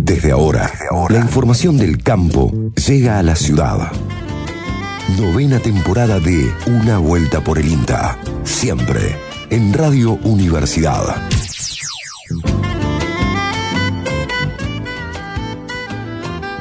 Desde ahora, la información del campo llega a la ciudad. Novena temporada de Una Vuelta por el INTA. Siempre en Radio Universidad.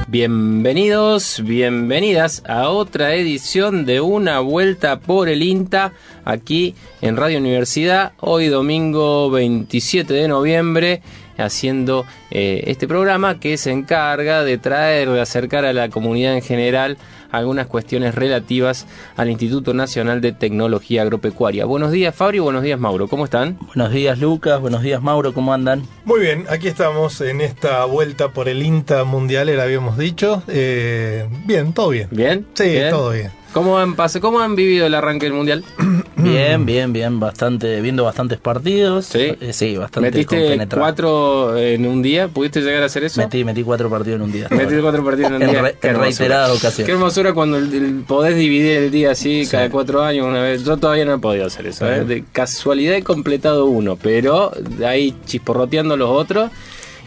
Bienvenidos, bienvenidas a otra edición de Una Vuelta por el INTA aquí en Radio Universidad, hoy domingo 27 de noviembre haciendo eh, este programa que se encarga de traer, de acercar a la comunidad en general algunas cuestiones relativas al Instituto Nacional de Tecnología Agropecuaria. Buenos días Fabio, buenos días Mauro, ¿cómo están? Buenos días Lucas, buenos días Mauro, ¿cómo andan? Muy bien, aquí estamos en esta vuelta por el INTA Mundial, era habíamos dicho. Eh, bien, todo bien. ¿Bien? Sí, todo bien. ¿Cómo han, ¿Cómo han vivido el arranque del Mundial? Bien, bien, bien, bastante, viendo bastantes partidos. Sí, eh, sí bastante ¿Metiste cuatro en un día? ¿Pudiste llegar a hacer eso? Metí, metí cuatro partidos en un día. Metí cuatro partidos en un día. en reiteradas ocasiones. Qué hermosura cuando podés dividir el día así, cada cuatro años, una vez. Yo todavía no he podido hacer eso. ¿eh? De casualidad he completado uno, pero ahí chisporroteando los otros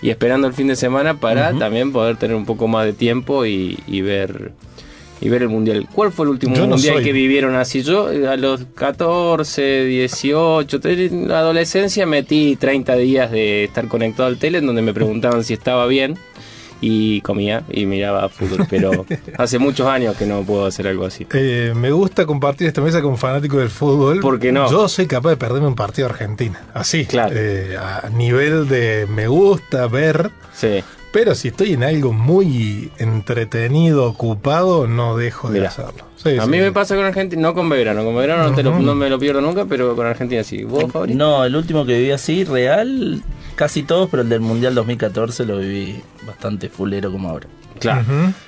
y esperando el fin de semana para también poder tener un poco más de tiempo y ver y ver el mundial. ¿Cuál fue el último mundial que vivieron así? Yo a los 14, 18, en la adolescencia metí 30 días de estar conectado al tele en donde me preguntaban si estaba bien y comía y miraba fútbol, pero hace muchos años que no puedo hacer algo así. Eh, me gusta compartir esta mesa con fanáticos del fútbol. porque no? Yo soy capaz de perderme un partido de Argentina, así, claro. Eh, a nivel de me gusta ver. Sí. Pero si estoy en algo muy entretenido, ocupado, no dejo de hacerlo. a mí me pasa con Argentina, no con Belgrano, con Belgrano no, me lo pierdo nunca, pero con Argentina sí. ¿Vos, No, el último que viví así, real, casi todos, pero el del Mundial 2014 lo viví bastante fulero como ahora. Claro.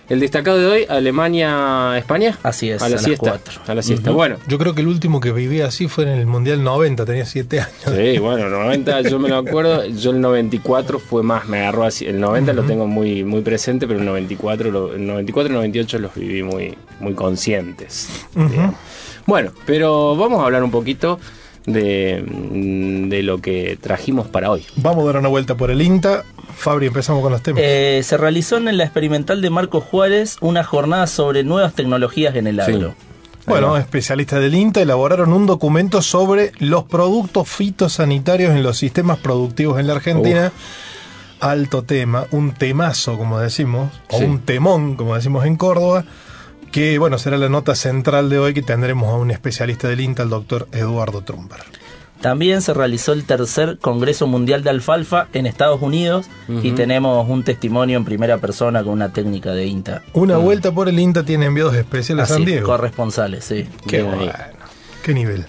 El destacado de hoy, Alemania-España. Así es, a, la siesta, A la siesta. Bueno. Yo creo que el último que viví así fue en el Mundial 90, tenía 7 años. Sí, bueno, 90 yo me lo acuerdo. Yo el 94 fue más, me agarró así. El 90 lo tengo muy, muy presente, pero el 94, el 94 y el 98 los viví muy, muy conscientes. Bueno, pero vamos a hablar un poquito de, de, lo que trajimos para hoy. Vamos a dar una vuelta por el INTA. Fabri, empezamos con los temas. Eh, se realizó en la experimental de Marcos Juárez una jornada sobre nuevas tecnologías en el agro. Bueno, especialistas del INTA elaboraron un documento sobre los productos fitosanitarios en los sistemas productivos en la Argentina. Alto tema, un temazo, como decimos, o un temón, como decimos en Córdoba, que bueno, será la nota central de hoy que tendremos a un especialista del INTA, el doctor Eduardo Trumper. También se realizó el tercer Congreso Mundial de Alfalfa en Estados Unidos y tenemos un testimonio en primera persona con una técnica de INTA. Una mm. vuelta por el INTA tiene enviados especiales a San Diego. Corresponsales, sí. Qué bueno. Qué nivel.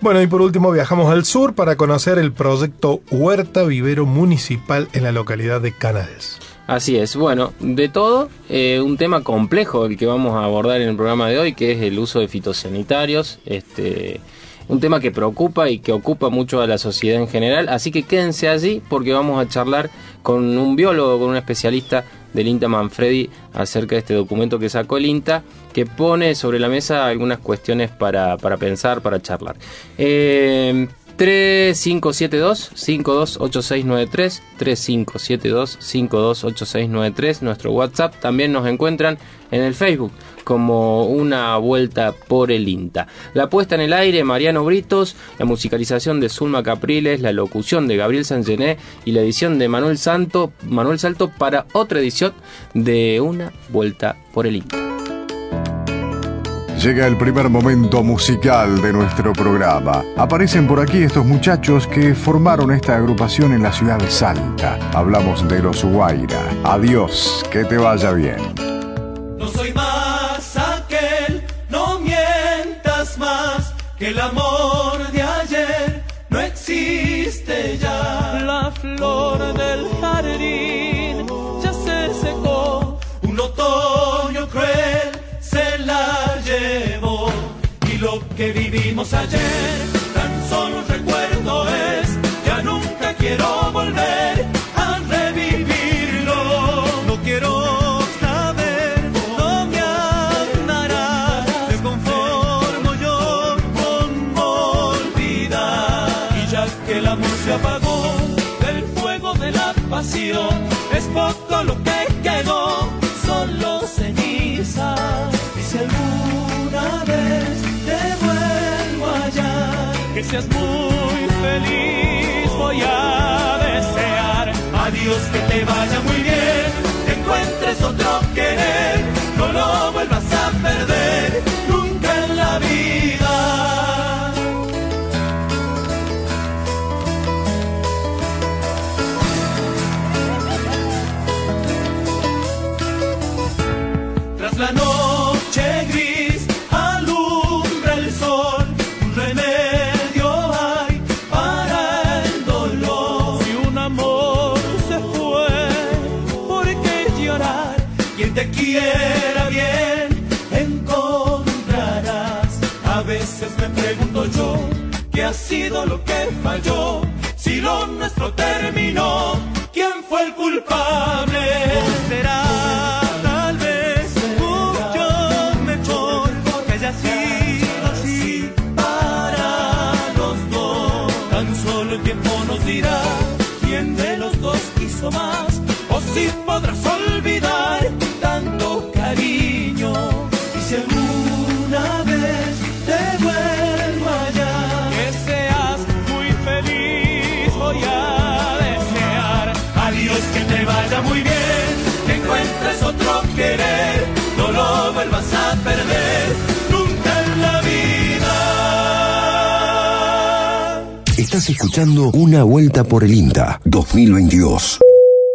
Bueno, y por último viajamos al sur para conocer el proyecto Huerta Vivero Municipal en la localidad de Canales. Así es, bueno, de todo, eh, un tema complejo el que vamos a abordar en el programa de hoy, que es el uso de fitosanitarios. Este, un tema que preocupa y que ocupa mucho a la sociedad en general, así que quédense allí porque vamos a charlar con un biólogo, con un especialista del INTA Manfredi acerca de este documento que sacó el INTA, que pone sobre la mesa algunas cuestiones para, para pensar, para charlar. Eh, 3572-528693, 3572-528693, nuestro WhatsApp. También nos encuentran en el Facebook como una vuelta por el INTA. La puesta en el aire, Mariano Britos, la musicalización de Zulma Capriles, la locución de Gabriel Sangené y la edición de Manuel Santo, Manuel Salto para otra edición de una vuelta por el INTA. Llega el primer momento musical de nuestro programa. Aparecen por aquí estos muchachos que formaron esta agrupación en la ciudad de Salta. Hablamos de los Guaira. Adiós, que te vaya bien. No soy más aquel, no mientas más, que el que vivimos ayer tan solo recuerdo es, ya nunca quiero volver a revivirlo. No quiero saber, no me amarás, me conformo yo con olvidar. Y ya que el amor se apagó del fuego de la pasión, es poco lo que quedó, seas muy feliz, voy a desear. Adiós, que te vaya muy bien, que encuentres otro querer, falló? Si lo nuestro terminó, Una Vuelta por el INTA 2022.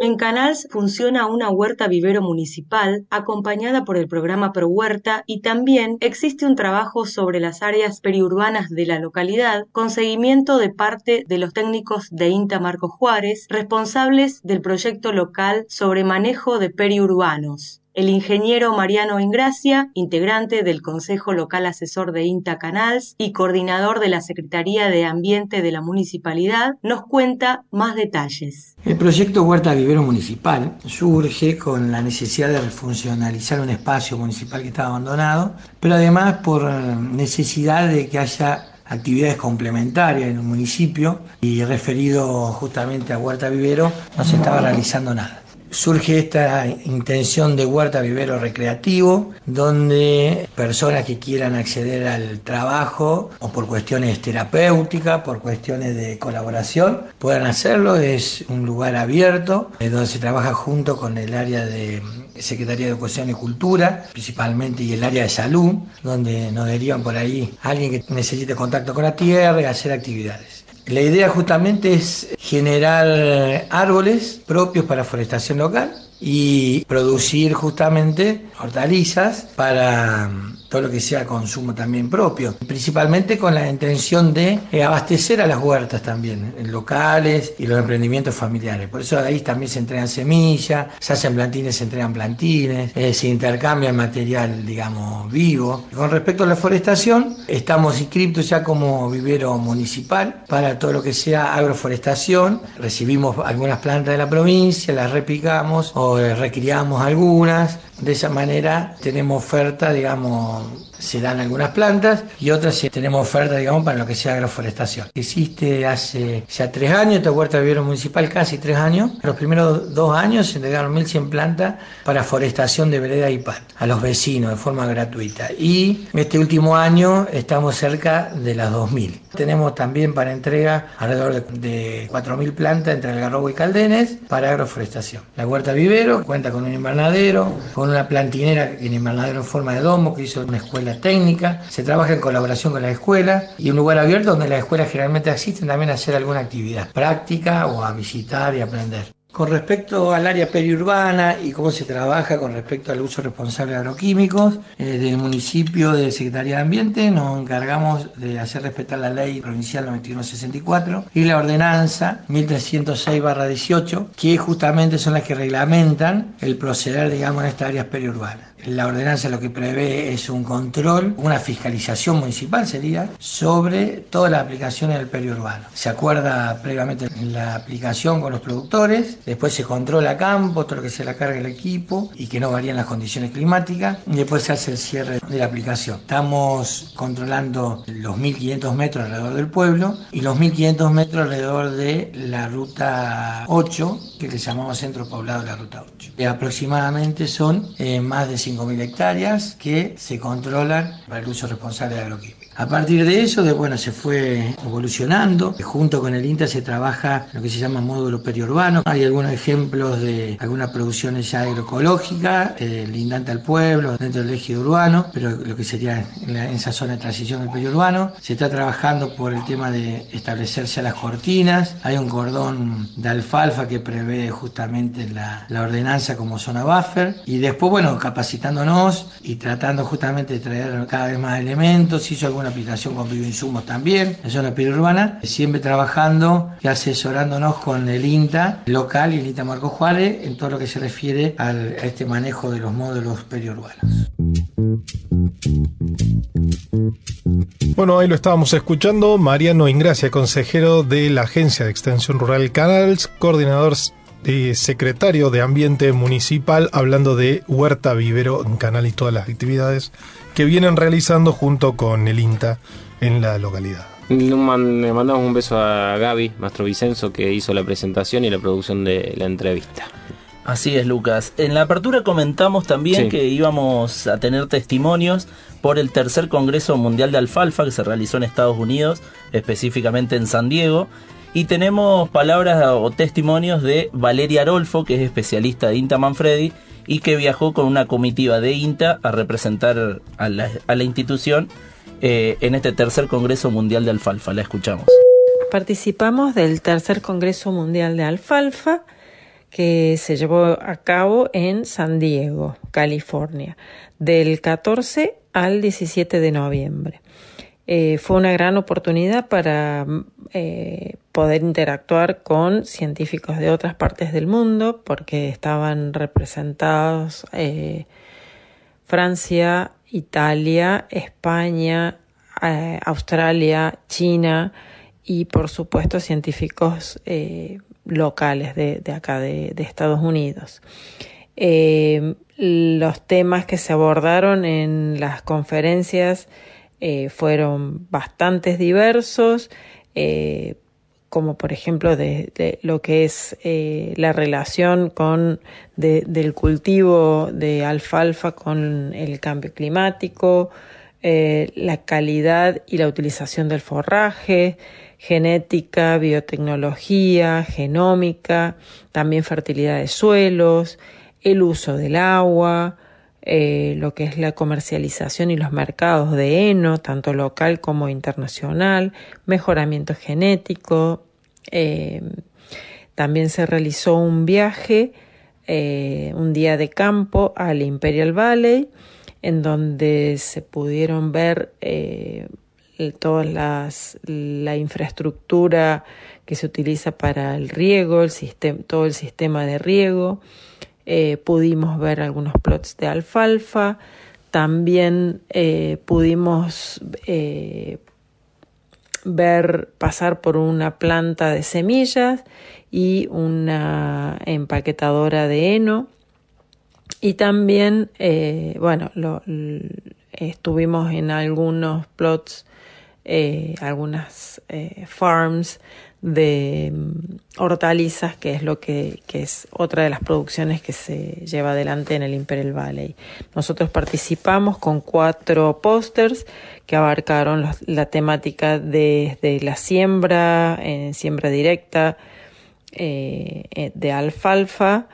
En Canals funciona una huerta vivero municipal acompañada por el programa Pro Huerta y también existe un trabajo sobre las áreas periurbanas de la localidad con seguimiento de parte de los técnicos de INTA Marco Juárez responsables del proyecto local sobre manejo de periurbanos. El ingeniero Mariano Ingracia, integrante del Consejo Local Asesor de INTA Canals y coordinador de la Secretaría de Ambiente de la Municipalidad, nos cuenta más detalles. El proyecto Huerta Vivero Municipal surge con la necesidad de refuncionalizar un espacio municipal que estaba abandonado, pero además por necesidad de que haya actividades complementarias en el municipio y referido justamente a Huerta Vivero no se estaba realizando nada surge esta intención de huerta vivero recreativo, donde personas que quieran acceder al trabajo o por cuestiones terapéuticas, por cuestiones de colaboración, puedan hacerlo. Es un lugar abierto, eh, donde se trabaja junto con el área de Secretaría de Educación y Cultura, principalmente, y el área de salud, donde nos derivan por ahí alguien que necesite contacto con la tierra y hacer actividades. La idea justamente es generar árboles propios para forestación local y producir justamente hortalizas para todo lo que sea consumo también propio, principalmente con la intención de eh, abastecer a las huertas también, en locales y los emprendimientos familiares. Por eso ahí también se entregan semillas, se hacen plantines, se entregan plantines, eh, se intercambia material, digamos, vivo. Con respecto a la forestación, estamos inscritos ya como vivero municipal para todo lo que sea agroforestación. Recibimos algunas plantas de la provincia, las replicamos o eh, recriamos algunas. De esa manera tenemos oferta, digamos, um, se dan algunas plantas y otras tenemos oferta, digamos, para lo que sea agroforestación. Existe hace ya tres años, esta huerta vivero municipal, casi tres años. Los primeros dos años se entregaron 1.100 plantas para forestación de vereda y pan a los vecinos de forma gratuita. Y este último año estamos cerca de las 2.000. Tenemos también para entrega alrededor de, de 4.000 plantas entre Algarrobo y Caldenes para agroforestación. La huerta vivero cuenta con un invernadero, con una plantinera en invernadero en forma de domo que hizo una escuela técnica. Se trabaja en colaboración con la escuela y un lugar abierto donde las escuelas generalmente asisten también a hacer alguna actividad práctica o a visitar y aprender. Con respecto al área periurbana y cómo se trabaja con respecto al uso responsable de agroquímicos, eh, del municipio de Secretaría de Ambiente nos encargamos de hacer respetar la ley provincial 9164 y la ordenanza 1306-18, que justamente son las que reglamentan el proceder, digamos, en estas áreas periurbanas. La ordenanza lo que prevé es un control, una fiscalización municipal sería, sobre todas las aplicaciones del periurbano. Se acuerda previamente la aplicación con los productores después se controla campo, todo lo que se la carga el equipo y que no varían las condiciones climáticas, y después se hace el cierre de la aplicación. Estamos controlando los 1500 metros alrededor del pueblo y los 1500 metros alrededor de la ruta 8, que le llamamos centro poblado de la ruta 8. Y aproximadamente son eh, más de 5.000 hectáreas que se controlan para el uso responsable de agroquímicos. A partir de eso, de, bueno, se fue evolucionando. Junto con el INTA se trabaja lo que se llama módulo periurbano. Hay algunos ejemplos de algunas producciones ya agroecológicas, eh, lindante al pueblo, dentro del eje urbano, pero lo que sería en, esa zona de transición del periurbano. Se está trabajando por el tema de establecerse las cortinas. Hay un cordón de alfalfa que prevé justamente la, la ordenanza como zona buffer. Y después, bueno, capacitándonos y tratando justamente de traer cada vez más elementos. Hizo alguna aplicación con bioinsumos también, en zona periurbana, siempre trabajando y asesorándonos con el INTA local y el INTA Marco Juárez en todo lo que se refiere a este manejo de los módulos periurbanos. Bueno, ahí lo estábamos escuchando, Mariano Ingracia, consejero de la Agencia de Extensión Rural Canals, coordinador secretario de Ambiente Municipal, hablando de Huerta Vivero en Canal y todas las actividades que vienen realizando junto con el INTA en la localidad. Le mandamos un beso a Gaby, Mastro Vicenzo, que hizo la presentación y la producción de la entrevista. Así es, Lucas. En la apertura comentamos también que íbamos a tener testimonios por el tercer Congreso Mundial de Alfalfa que se realizó en Estados Unidos, específicamente en San Diego. Y tenemos palabras o testimonios de Valeria Arolfo, que es especialista de INTA Manfredi, y que viajó con una comitiva de INTA a representar a la, institución eh, en este tercer Congreso Mundial de Alfalfa. La escuchamos. Participamos del tercer Congreso Mundial de Alfalfa que se llevó a cabo en San Diego, California, del 14 al 17 de noviembre. Eh, fue una gran oportunidad para eh, poder interactuar con científicos de otras partes del mundo porque estaban representados eh, Francia, Italia, España, Australia, China y por supuesto científicos locales de, acá de, de, Estados Unidos. los temas que se abordaron en las conferencias eh, fueron bastante diversos, eh, como por ejemplo de, lo que es eh, la relación con del cultivo de alfalfa con el cambio climático, la calidad y la utilización del forraje, genética, biotecnología, genómica, también fertilidad de suelos, el uso del agua, eh, lo que es la comercialización y los mercados de heno, tanto local como internacional, mejoramiento genético. Eh, también se realizó un viaje, eh, un día de campo al Imperial Valley, en donde se pudieron ver toda la infraestructura que se utiliza para el riego, el sistema, todo el sistema de riego, eh, pudimos ver algunos plots de alfalfa, también eh, pudimos eh, ver pasar por una planta de semillas y una empaquetadora de heno. Y también bueno estuvimos en algunos plots algunas farms de hortalizas, que es lo que, es otra de las producciones que se lleva adelante en el Imperial Valley. Nosotros participamos con cuatro pósters que abarcaron la temática desde la siembra, en siembra directa eh, eh, de alfalfa,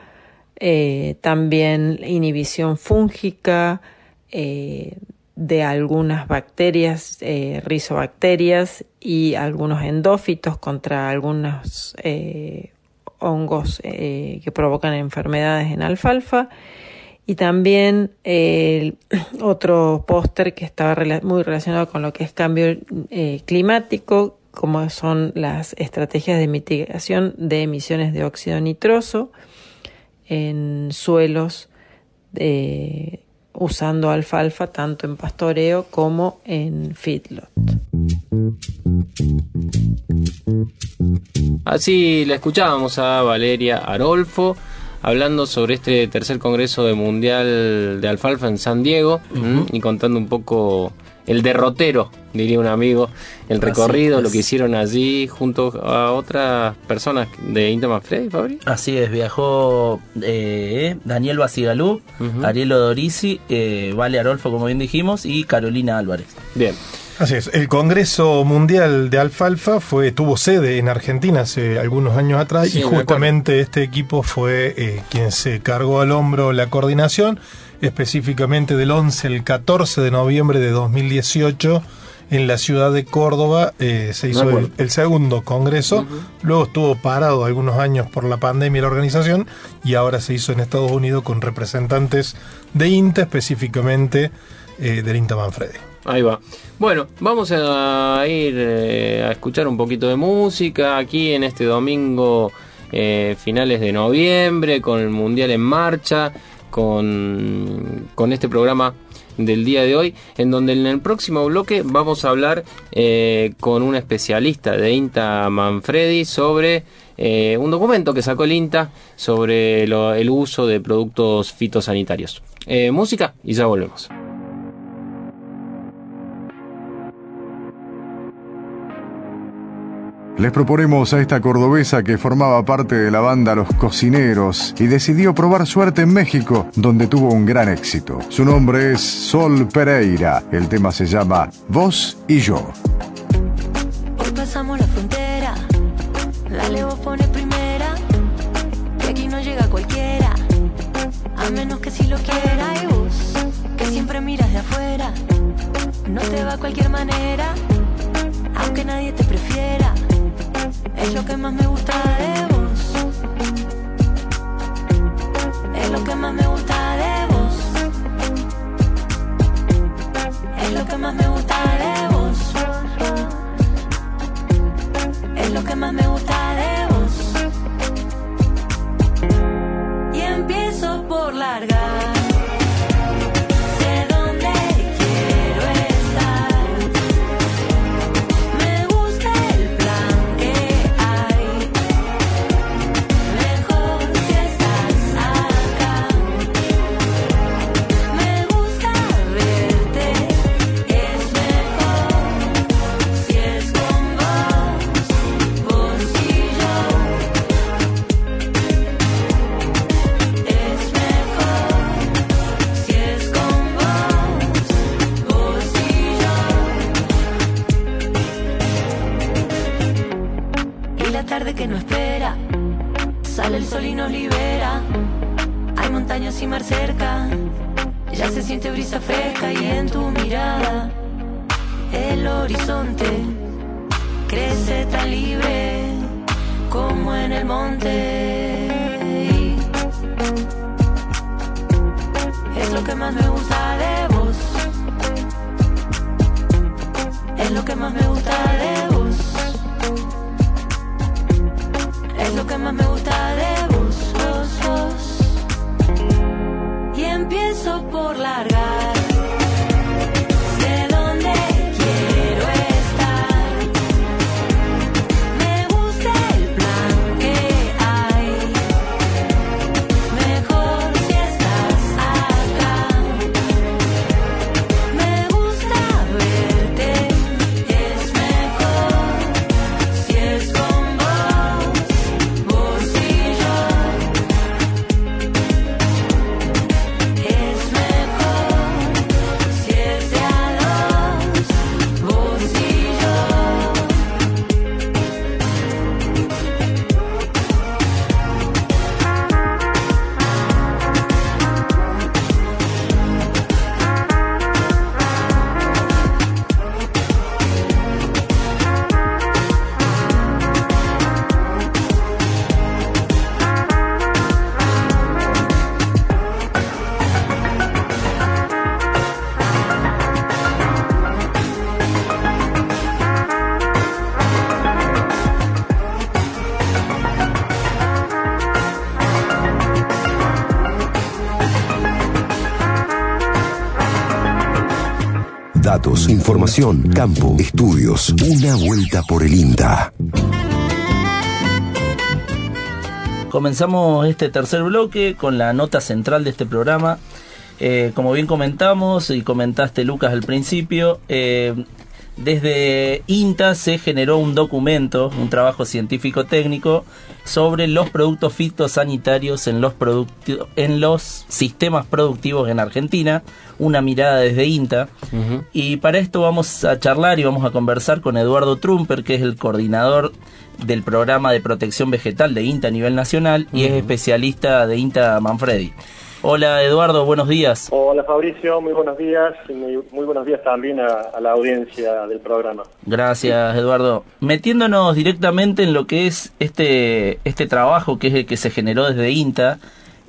eh, también inhibición fúngica, de algunas bacterias, eh, rizobacterias y algunos endófitos contra algunos eh, hongos eh, que provocan enfermedades en alfalfa. Y también otro póster que estaba muy relacionado con lo que es cambio climático, como son las estrategias de mitigación de emisiones de óxido nitroso en suelos de usando alfalfa tanto en pastoreo como en feedlot. Así la escuchábamos a Valeria Arolfo hablando sobre este tercer congreso de mundial de alfalfa en San Diego y contando un poco el derrotero, diría un amigo, el recorrido, lo que hicieron allí junto a otras personas de Inta Freddy, Fabri. Así es, viajó eh, Daniel Basigalú, Ariel Odorisi, eh, Vale Arolfo, como bien dijimos, y Carolina Álvarez. Bien. Así es, el Congreso Mundial de Alfalfa fue, tuvo sede en Argentina hace algunos años atrás y justamente este equipo fue eh, quien se cargó al hombro la coordinación específicamente del 11 al 14 de noviembre de 2018 en la ciudad de Córdoba eh, se hizo el, segundo congreso, luego estuvo parado algunos años por la pandemia y la organización y ahora se hizo en Estados Unidos con representantes de INTA, específicamente eh, del INTA Manfredi. Ahí va. Bueno, vamos a ir eh, a escuchar un poquito de música aquí en este domingo finales de noviembre con el Mundial en marcha con, con este programa del día de hoy, en donde en el próximo bloque vamos a hablar eh, con un especialista de INTA Manfredi sobre eh, un documento que sacó el INTA sobre el uso de productos fitosanitarios. Eh, música y ya volvemos. Les proponemos a esta cordobesa que formaba parte de la banda Los Cocineros y decidió probar suerte en México, donde tuvo un gran éxito. Su nombre es Sol Pereira. El tema se llama Vos y yo. Hoy pasamos la frontera, la vos pone primera, y aquí no llega cualquiera, a menos que si lo quiera y vos, que siempre miras de afuera, no te va a cualquier manera, aunque nadie te es lo que más me gusta de vos. Es lo que más me gusta de vos. Es lo que más me gusta de vos. Es lo que más me gusta de vos. Y empiezo por largar. Que no espera. Sale el sol y nos libera. Hay montañas y mar cerca. Ya se siente brisa fresca y en tu mirada el horizonte crece tan libre como en el monte. Es lo que más me gusta de vos. Es lo que más me gusta de vos. Más me gusta de vos, vos, vos. Y empiezo por largar. Información, campo, estudios. Una vuelta por el INTA. Comenzamos este tercer bloque con la nota central de este programa. Eh, como bien comentamos y comentaste Lucas al principio, eh, desde INTA se generó un documento, un trabajo científico técnico sobre los productos fitosanitarios en los, en los sistemas productivos en Argentina, una mirada desde INTA. Y para esto vamos a charlar y vamos a conversar con Eduardo Trumper, que es el coordinador del programa de protección vegetal de INTA a nivel nacional y es especialista de INTA Manfredi. Hola Eduardo, buenos días. Hola Fabricio, muy buenos días y muy, buenos días también a, la audiencia del programa. Gracias Eduardo. Metiéndonos directamente en lo que es este, este trabajo que es el que se generó desde INTA,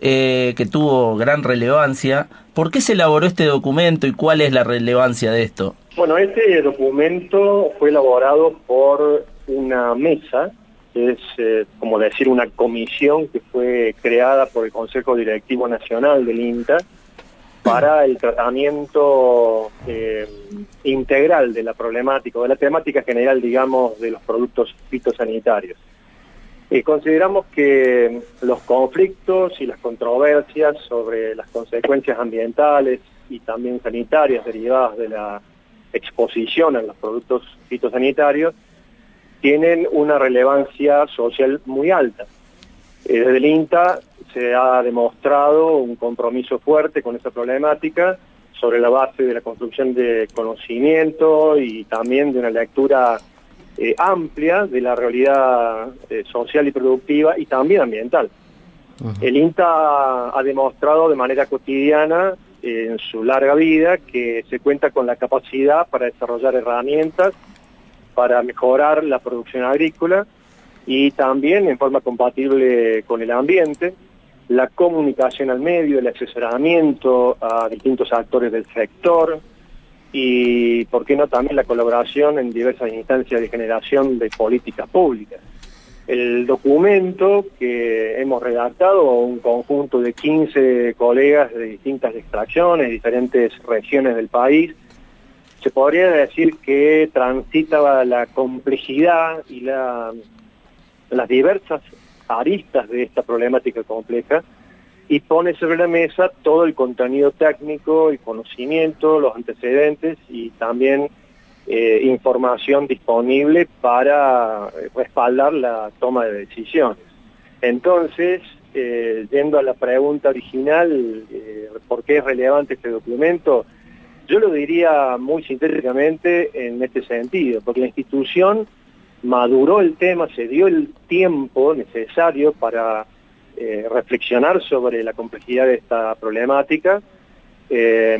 eh, que tuvo gran relevancia, ¿por qué se elaboró este documento y cuál es la relevancia de esto? Bueno, este documento fue elaborado por una mesa es eh, como decir una comisión que fue creada por el Consejo Directivo Nacional del INTA para el tratamiento eh, integral de la problemática, de la temática general, digamos, de los productos fitosanitarios. Y consideramos que los conflictos y las controversias sobre las consecuencias ambientales y también sanitarias derivadas de la exposición a los productos fitosanitarios tienen una relevancia social muy alta. Eh, desde el INTA se ha demostrado un compromiso fuerte con esa problemática sobre la base de la construcción de conocimiento y también de una lectura eh, amplia de la realidad eh, social y productiva y también ambiental. El INTA ha demostrado de manera cotidiana en su larga vida que se cuenta con la capacidad para desarrollar herramientas para mejorar la producción agrícola y también en forma compatible con el ambiente, la comunicación al medio, el asesoramiento a distintos actores del sector y, por qué no, también la colaboración en diversas instancias de generación de políticas públicas. El documento que hemos redactado, un conjunto de 15 colegas de distintas extracciones, diferentes regiones del país, se podría decir que transita la complejidad y la, las diversas aristas de esta problemática compleja y pone sobre la mesa todo el contenido técnico y conocimiento, los antecedentes y también eh, información disponible para respaldar la toma de decisiones. Entonces, eh, yendo a la pregunta original, eh, ¿por qué es relevante este documento? Yo lo diría muy sintéticamente en este sentido, porque la institución maduró el tema, se dio el tiempo necesario para eh, reflexionar sobre la complejidad de esta problemática eh,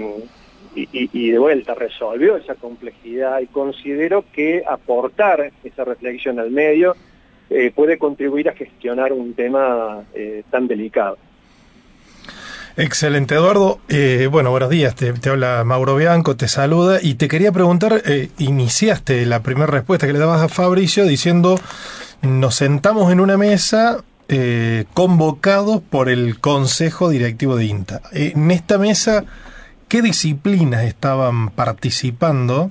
y, de vuelta resolvió esa complejidad y considero que aportar esa reflexión al medio eh, puede contribuir a gestionar un tema tan delicado. Excelente, Eduardo. Eh, bueno, buenos días. Te, habla Mauro Bianco, te saluda y te quería preguntar, eh, iniciaste la primera respuesta que le dabas a Fabricio diciendo, nos sentamos en una mesa eh, convocados por el Consejo Directivo de INTA. en esta mesa, ¿qué disciplinas estaban participando?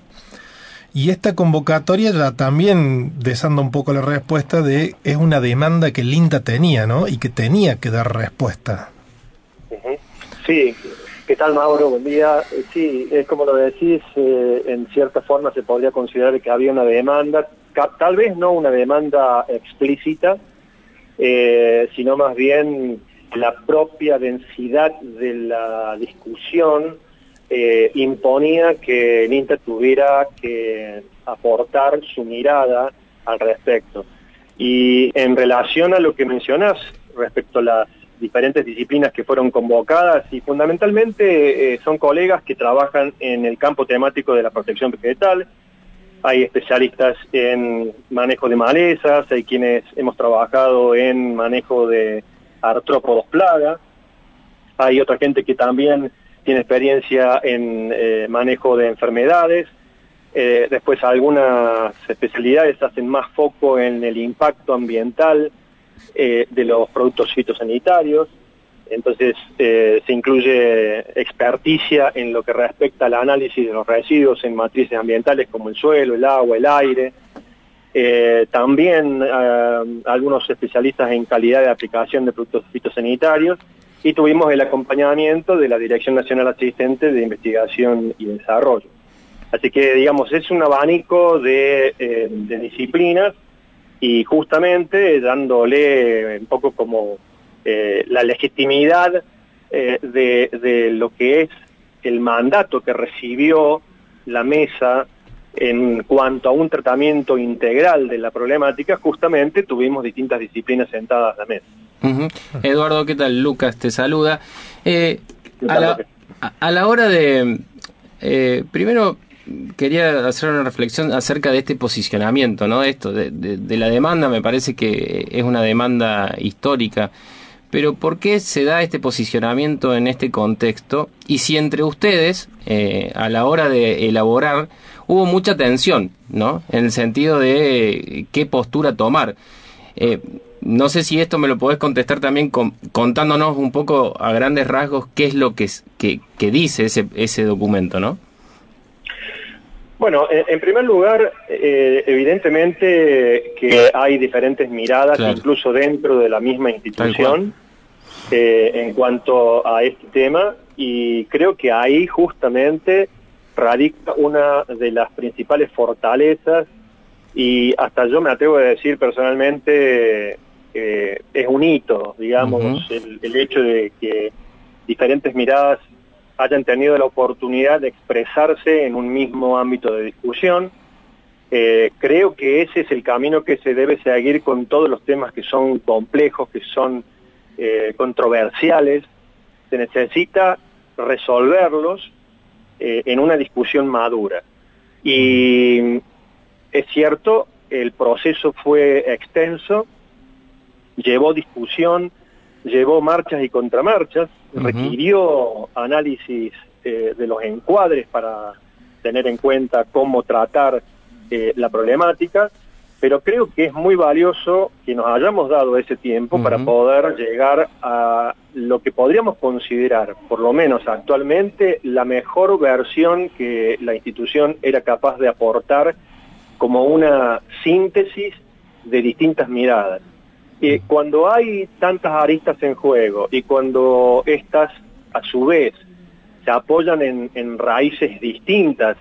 Y esta convocatoria ya también desanda un poco la respuesta de es una demanda que el INTA tenía, ¿no? Y que tenía que dar respuesta. Sí, ¿qué tal Mauro? Buen día. Eh, sí, es como lo decís, eh, en cierta forma se podría considerar que había una demanda, tal vez no una demanda explícita, eh, sino más bien la propia densidad de la discusión imponía que el INTA tuviera que aportar su mirada al respecto. Y en relación a lo que mencionás respecto a la diferentes disciplinas que fueron convocadas y fundamentalmente eh, son colegas que trabajan en el campo temático de la protección vegetal. Hay especialistas en manejo de malezas, hay quienes hemos trabajado en manejo de artrópodos plaga, hay otra gente que también tiene experiencia en eh, manejo de enfermedades, eh, después algunas especialidades hacen más foco en el impacto ambiental eh, de los productos fitosanitarios. Entonces eh, se incluye experticia en lo que respecta al análisis de los residuos en matrices ambientales como el suelo, el agua, el aire. eh, también algunos especialistas en calidad de aplicación de productos fitosanitarios y tuvimos el acompañamiento de la Dirección Nacional Asistente de Investigación y Desarrollo. Así que, digamos, es un abanico de disciplinas y justamente dándole un poco como eh, la legitimidad eh, de, de lo que es el mandato que recibió la mesa en cuanto a un tratamiento integral de la problemática, justamente tuvimos distintas disciplinas sentadas a la mesa. Eduardo, ¿qué tal? Lucas te saluda. Eh, a, la, a la hora de... eh, primero quería hacer una reflexión acerca de este posicionamiento, ¿no? Esto, de, de- de la demanda, me parece que es una demanda histórica. Pero ¿por qué se da este posicionamiento en este contexto? Y si entre ustedes, eh, a la hora de elaborar, hubo mucha tensión, ¿no? En el sentido de eh, qué postura tomar. Eh, no sé si esto me lo podés contestar también con- contándonos un poco a grandes rasgos qué es lo que, que, que dice ese, ese documento, ¿no? Bueno, en, en primer lugar, eh, evidentemente que hay diferentes miradas, Claro. incluso dentro de la misma institución, eh, en cuanto a este tema, y creo que ahí justamente radica una de las principales fortalezas, y hasta yo me atrevo a decir personalmente, eh, es un hito, digamos, el hecho de que diferentes miradas hayan tenido la oportunidad de expresarse en un mismo ámbito de discusión. Eh, creo que ese es el camino que se debe seguir con todos los temas que son complejos, que son eh, controversiales. Se necesita resolverlos eh, en una discusión madura. Y es cierto, el proceso fue extenso, llevó discusión, llevó marchas y contramarchas, Requirió análisis eh, de los encuadres para tener en cuenta cómo tratar eh, la problemática, pero creo que es muy valioso que nos hayamos dado ese tiempo para poder llegar a lo que podríamos considerar, por lo menos actualmente, la mejor versión que la institución era capaz de aportar como una síntesis de distintas miradas. Y cuando hay tantas aristas en juego y cuando estas, a su vez, se apoyan en, en raíces distintas,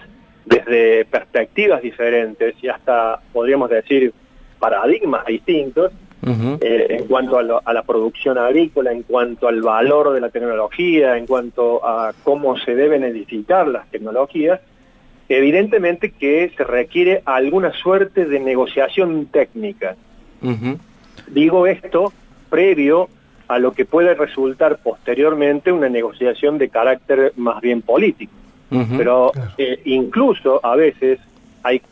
desde perspectivas diferentes y hasta, podríamos decir, paradigmas distintos, eh, en cuanto a, lo- a la producción agrícola, en cuanto al valor de la tecnología, en cuanto a cómo se deben edificar las tecnologías, evidentemente que se requiere alguna suerte de negociación técnica. Digo esto previo a lo que puede resultar posteriormente una negociación de carácter más bien político. Pero eh, incluso a veces hay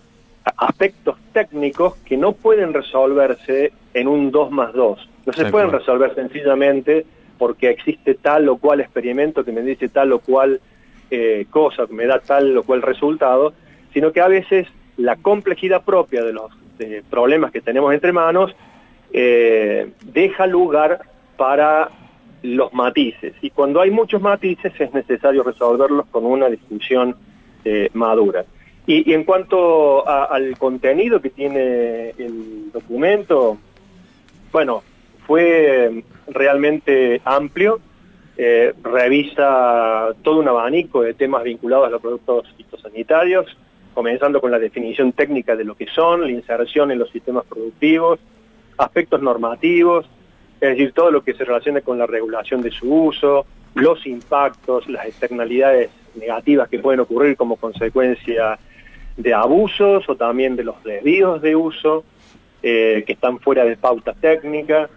a- aspectos técnicos que no pueden resolverse en un 2 más 2. No se pueden resolver sencillamente porque existe tal o cual experimento que me dice tal o cual eh, cosa, que me da tal o cual resultado, sino que a veces la complejidad propia de los de problemas que tenemos entre manos eh, deja lugar para los matices. Y cuando hay muchos matices es necesario resolverlos con una discusión eh, madura. Y, en cuanto al contenido que tiene el documento, bueno, fue realmente amplio, eh, revisa todo un abanico de temas vinculados a los productos fitosanitarios, comenzando con la definición técnica de lo que son, la inserción en los sistemas productivos, aspectos normativos, es decir, todo lo que se relaciona con la regulación de su uso, los impactos, las externalidades negativas que pueden ocurrir como consecuencia de abusos o también de los desvíos de uso eh, que están fuera de pauta técnica.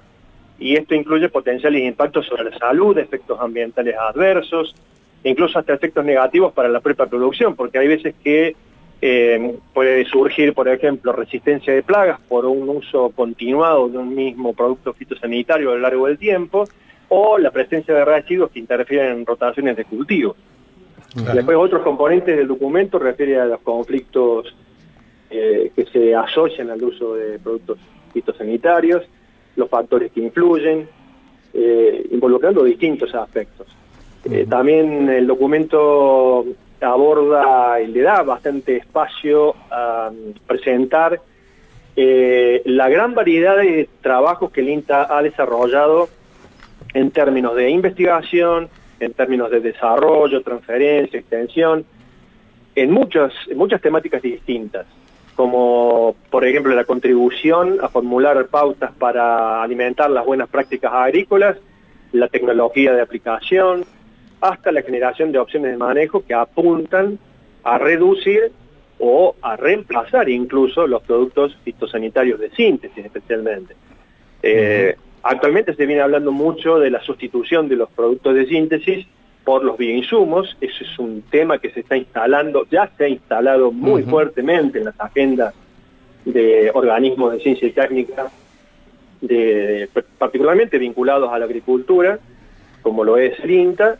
Y esto incluye potenciales impactos sobre la salud, efectos ambientales adversos, incluso hasta efectos negativos para la propia producción, porque hay veces que eh, puede surgir, por ejemplo, resistencia de plagas por un uso continuado de un mismo producto fitosanitario a lo largo del tiempo, o la presencia de residuos que interfieren en rotaciones de cultivo. Después otros componentes del documento refiere a los conflictos eh, que se asocian al uso de productos fitosanitarios, los factores que influyen, eh, involucrando distintos aspectos. Eh, también el documento aborda y le da bastante espacio a mm, presentar eh, la gran variedad de trabajos que el INTA ha desarrollado en términos de investigación, en términos de desarrollo, transferencia, extensión, en muchas, en muchas temáticas distintas, como por ejemplo la contribución a formular pautas para alimentar las buenas prácticas agrícolas, la tecnología de aplicación, hasta la generación de opciones de manejo que apuntan a reducir o a reemplazar incluso los productos fitosanitarios de síntesis especialmente. Eh, actualmente se viene hablando mucho de la sustitución de los productos de síntesis por los bioinsumos, eso es un tema que se está instalando, ya se ha instalado muy fuertemente en las agendas de organismos de ciencia y técnica, de, particularmente vinculados a la agricultura, como lo es el INTA,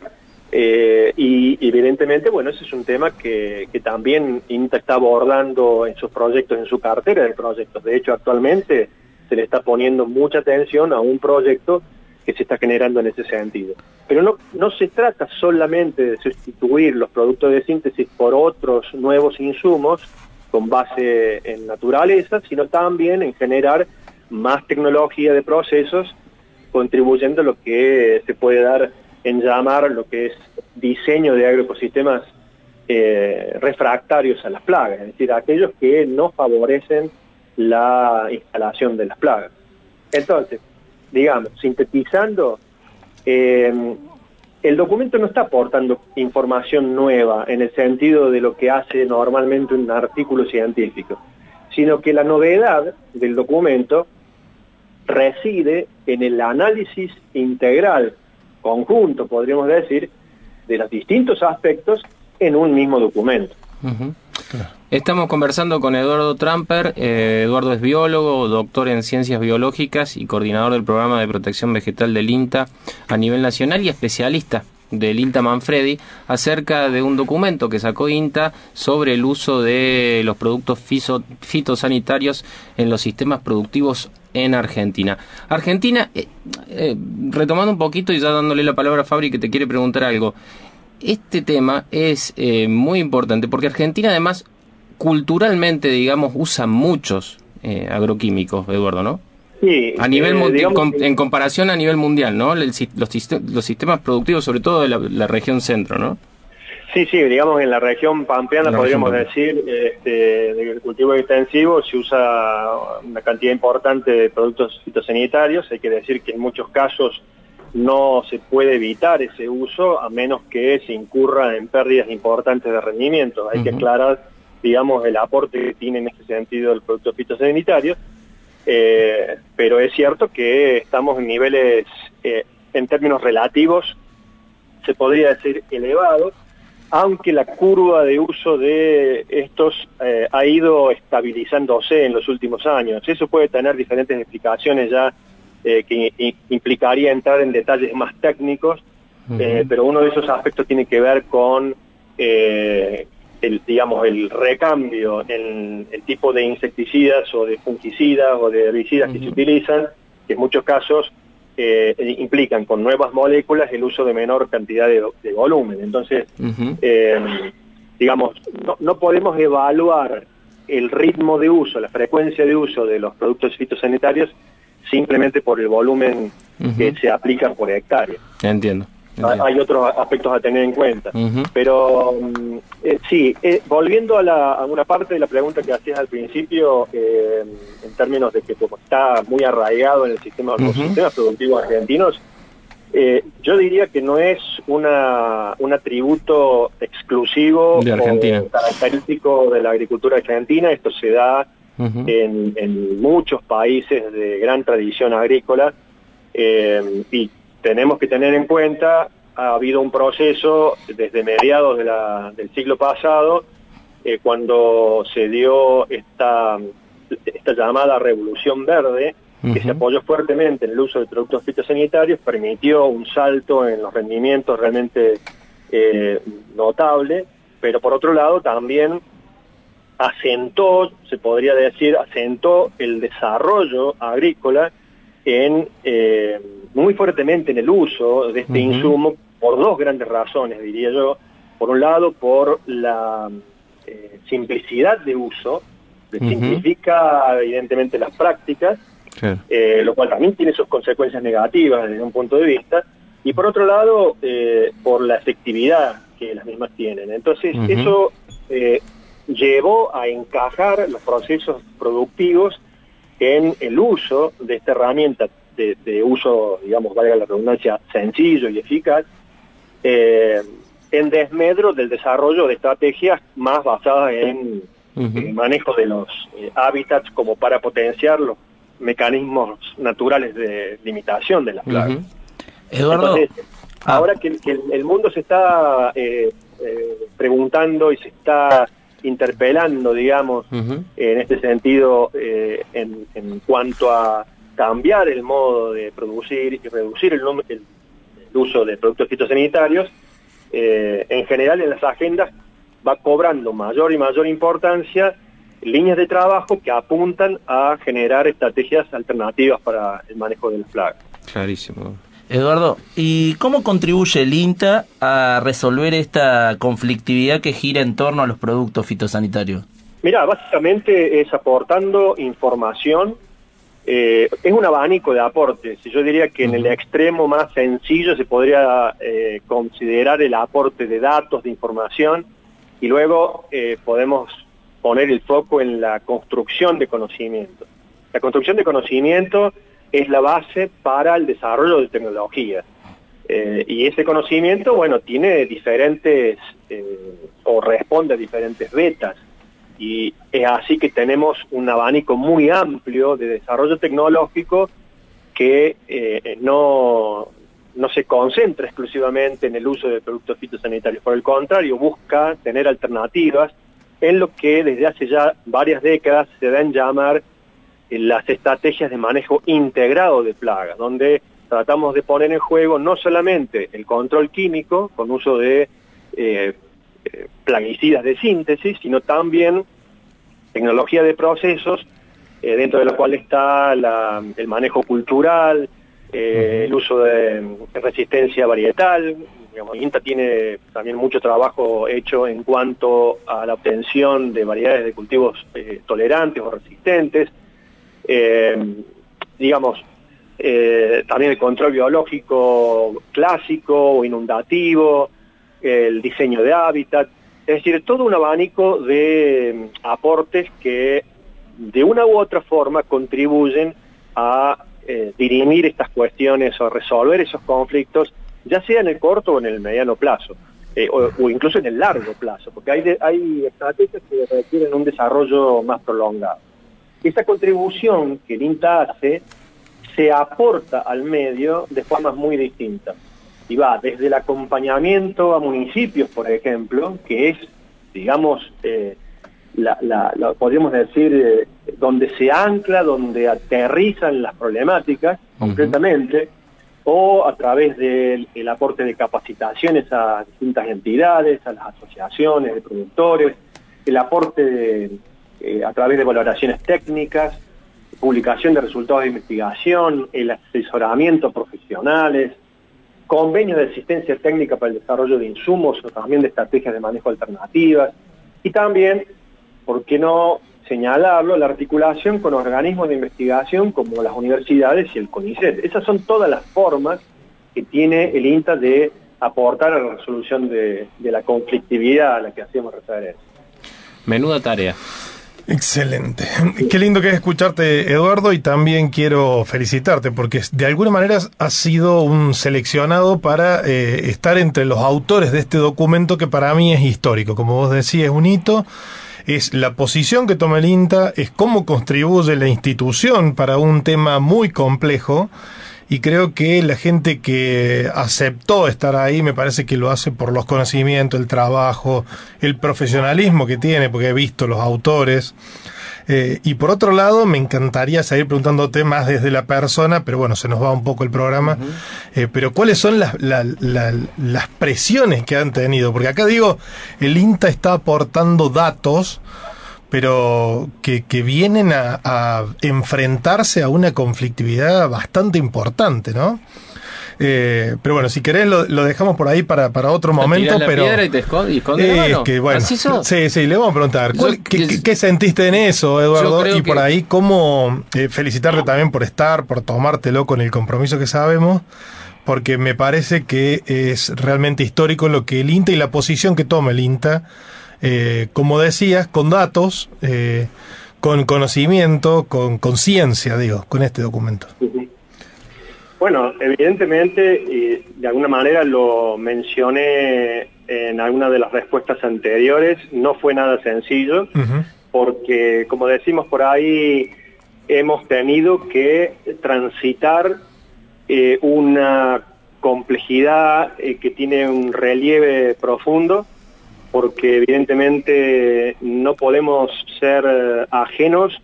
eh, y evidentemente, bueno, ese es un tema que, que, también INTA está abordando en sus proyectos, en su cartera de proyectos. De hecho, actualmente se le está poniendo mucha atención a un proyecto que se está generando en ese sentido. Pero no, no se trata solamente de sustituir los productos de síntesis por otros nuevos insumos con base en naturaleza, sino también en generar más tecnología de procesos, contribuyendo a lo que se puede dar en llamar lo que es diseño de agroecosistemas eh, refractarios a las plagas, es decir, aquellos que no favorecen la instalación de las plagas. Entonces, digamos, sintetizando, eh, el documento no está aportando información nueva en el sentido de lo que hace normalmente un artículo científico, sino que la novedad del documento reside en el análisis integral conjunto, podríamos decir, de los distintos aspectos en un mismo documento. Estamos conversando con Eduardo Tramper. Eh, Eduardo es biólogo, doctor en ciencias biológicas y coordinador del programa de protección vegetal del INTA a nivel nacional y especialista del INTA Manfredi acerca de un documento que sacó INTA sobre el uso de los productos fitosanitarios en los sistemas productivos en Argentina. Argentina, eh, eh, retomando un poquito y ya dándole la palabra a Fabri que te quiere preguntar algo, este tema es eh, muy importante porque Argentina además culturalmente, digamos, usa muchos agroquímicos, Eduardo, ¿no? Sí, a nivel en, comparación a nivel mundial, ¿no? los, los, sistemas productivos, sobre todo de la región centro, ¿no? Sí, sí, digamos en la región pampeana podríamos decir, este, de cultivo extensivo se usa una cantidad importante de productos fitosanitarios, hay que decir que en muchos casos no se puede evitar ese uso a menos que se incurra en pérdidas importantes de rendimiento. Hay que aclarar, digamos, el aporte que tiene en ese sentido el producto fitosanitario, eh, pero es cierto que estamos en niveles, eh, en términos relativos, se podría decir elevados, aunque la curva de uso de estos eh, ha ido estabilizándose en los últimos años. Eso puede tener diferentes explicaciones ya eh, que implicaría entrar en detalles más técnicos, eh, pero uno de esos aspectos tiene que ver con el, digamos, el recambio en el tipo de insecticidas o de fungicidas o de herbicidas que se utilizan, que en muchos casos eh, implican con nuevas moléculas el uso de menor cantidad de, volumen. Entonces, eh, digamos, no, podemos evaluar el ritmo de uso, la frecuencia de uso de los productos fitosanitarios simplemente por el volumen que se aplica por hectárea. Entiendo. Hay otros aspectos a tener en cuenta. Pero mm, eh, sí, eh, volviendo a, la, una parte de la pregunta que hacías al principio, eh, en términos de que como está muy arraigado en el sistema, los sistemas productivos argentinos, yo diría que no es una, un atributo exclusivo o característico de la agricultura argentina, esto se da en, en, muchos países de gran tradición agrícola y tenemos que tener en cuenta, ha habido un proceso desde mediados del siglo pasado, eh, cuando se dio esta, esta llamada revolución verde, que se apoyó fuertemente en el uso de productos fitosanitarios, permitió un salto en los rendimientos realmente eh, notable, pero por otro lado también asentó, se podría decir, asentó el desarrollo agrícola en eh, muy fuertemente en el uso de este insumo por dos grandes razones, diría yo. Por un lado, por la eh, simplicidad de uso, simplifica evidentemente las prácticas, eh, lo cual también tiene sus consecuencias negativas desde un punto de vista, y por otro lado, eh, por la efectividad que las mismas tienen. Entonces, eso llevó a encajar los procesos productivos en el uso de esta herramienta de, uso, digamos, valga la redundancia, sencillo y eficaz, en desmedro del desarrollo de estrategias más basadas en el manejo de los hábitats como para potenciar los mecanismos naturales de limitación de las plagas. Eduardo. Ah. ahora que, el mundo se está eh, eh, preguntando y se está interpelando, digamos, en este sentido, eh, en, cuanto a cambiar el modo de producir y reducir el, el, uso de productos fitosanitarios, en general en las agendas va cobrando mayor y mayor importancia líneas de trabajo que apuntan a generar estrategias alternativas para el manejo de las plagas. Clarísimo. Eduardo, ¿y cómo contribuye el INTA a resolver esta conflictividad que gira en torno a los productos fitosanitarios? Mira, básicamente es aportando información, eh, es un abanico de aportes. Yo diría que en el extremo más sencillo se podría eh, considerar el aporte de datos, de información, y luego eh, podemos poner el foco en la construcción de conocimiento. La construcción de conocimiento es la base para el desarrollo de tecnología. Y ese conocimiento, bueno, tiene diferentes, o responde a diferentes betas. Y es así que tenemos un abanico muy amplio de desarrollo tecnológico que eh, no, no se concentra exclusivamente en el uso de productos fitosanitarios. Por el contrario, busca tener alternativas en lo que desde hace ya varias décadas se dan llamar eh, las estrategias de manejo integrado de plagas, donde tratamos de poner en juego no solamente el control químico con uso de eh, plaguicidas de síntesis, sino también tecnología de procesos, dentro de lo cual está el manejo cultural, el uso de resistencia varietal, Digamos, INTA tiene también mucho trabajo hecho en cuanto a la obtención de variedades de cultivos eh, tolerantes o resistentes. Eh, digamos, eh, también el control biológico clásico o inundativo, el diseño de hábitat, es decir, todo un abanico de mm, aportes que de una u otra forma contribuyen a dirimir estas cuestiones o resolver esos conflictos ya sea en el corto o en el mediano plazo, eh, o, incluso en el largo plazo, porque hay, hay estrategias que requieren un desarrollo más prolongado. Esa contribución que el INTA hace se aporta al medio de formas muy distintas. Y va desde el acompañamiento a municipios, por ejemplo, que es, digamos, eh, la, podríamos decir, eh, donde se ancla, donde aterrizan las problemáticas, concretamente, o a través del aporte de capacitaciones a distintas entidades, a las asociaciones de productores, el aporte eh, a través de valoraciones técnicas, publicación de resultados de investigación, el asesoramiento profesionales, convenios de asistencia técnica para el desarrollo de insumos o también de estrategias de manejo alternativas y también, ¿por qué no señalarlo, la articulación con organismos de investigación como las universidades y el CONICET. Esas son todas las formas que tiene el INTA de aportar a la resolución de, la conflictividad a la que hacíamos referencia. Menuda tarea. Excelente. Qué lindo que es escucharte, Eduardo, y también quiero felicitarte porque de alguna manera has sido un seleccionado para eh, estar entre los autores de este documento que para mí es histórico. Como vos decís, es un hito es la posición que toma el INTA, es cómo contribuye la institución para un tema muy complejo y creo que la gente que aceptó estar ahí me parece que lo hace por los conocimientos, el trabajo, el profesionalismo que tiene, porque he visto los autores. Eh, y por otro lado, me encantaría seguir preguntándote más desde la persona, pero bueno, se nos va un poco el programa. Eh, pero ¿cuáles son las, las presiones que han tenido? Porque acá digo, el INTA está aportando datos pero que, que vienen a, enfrentarse a una conflictividad bastante importante, ¿no? Eh, pero bueno, si querés lo, dejamos por ahí para, para otro momento. La pero piedra y te esconde, que, bueno, ¿Así Sí, sí, le vamos a preguntar. qué, sentiste en eso, Eduardo? Y por ahí, ¿cómo eh, felicitarte también por estar, por tomártelo con el compromiso que sabemos? Porque me parece que es realmente histórico lo que el INTA y la posición que toma el INTA, eh, como decías, con datos, eh, con conocimiento, con conciencia, digo, con este documento. Bueno, evidentemente, y de alguna manera lo mencioné en alguna de las respuestas anteriores, no fue nada sencillo, porque como decimos por ahí, hemos tenido que transitar eh, una complejidad eh, que tiene un relieve profundo, porque evidentemente no podemos ser eh, ajenos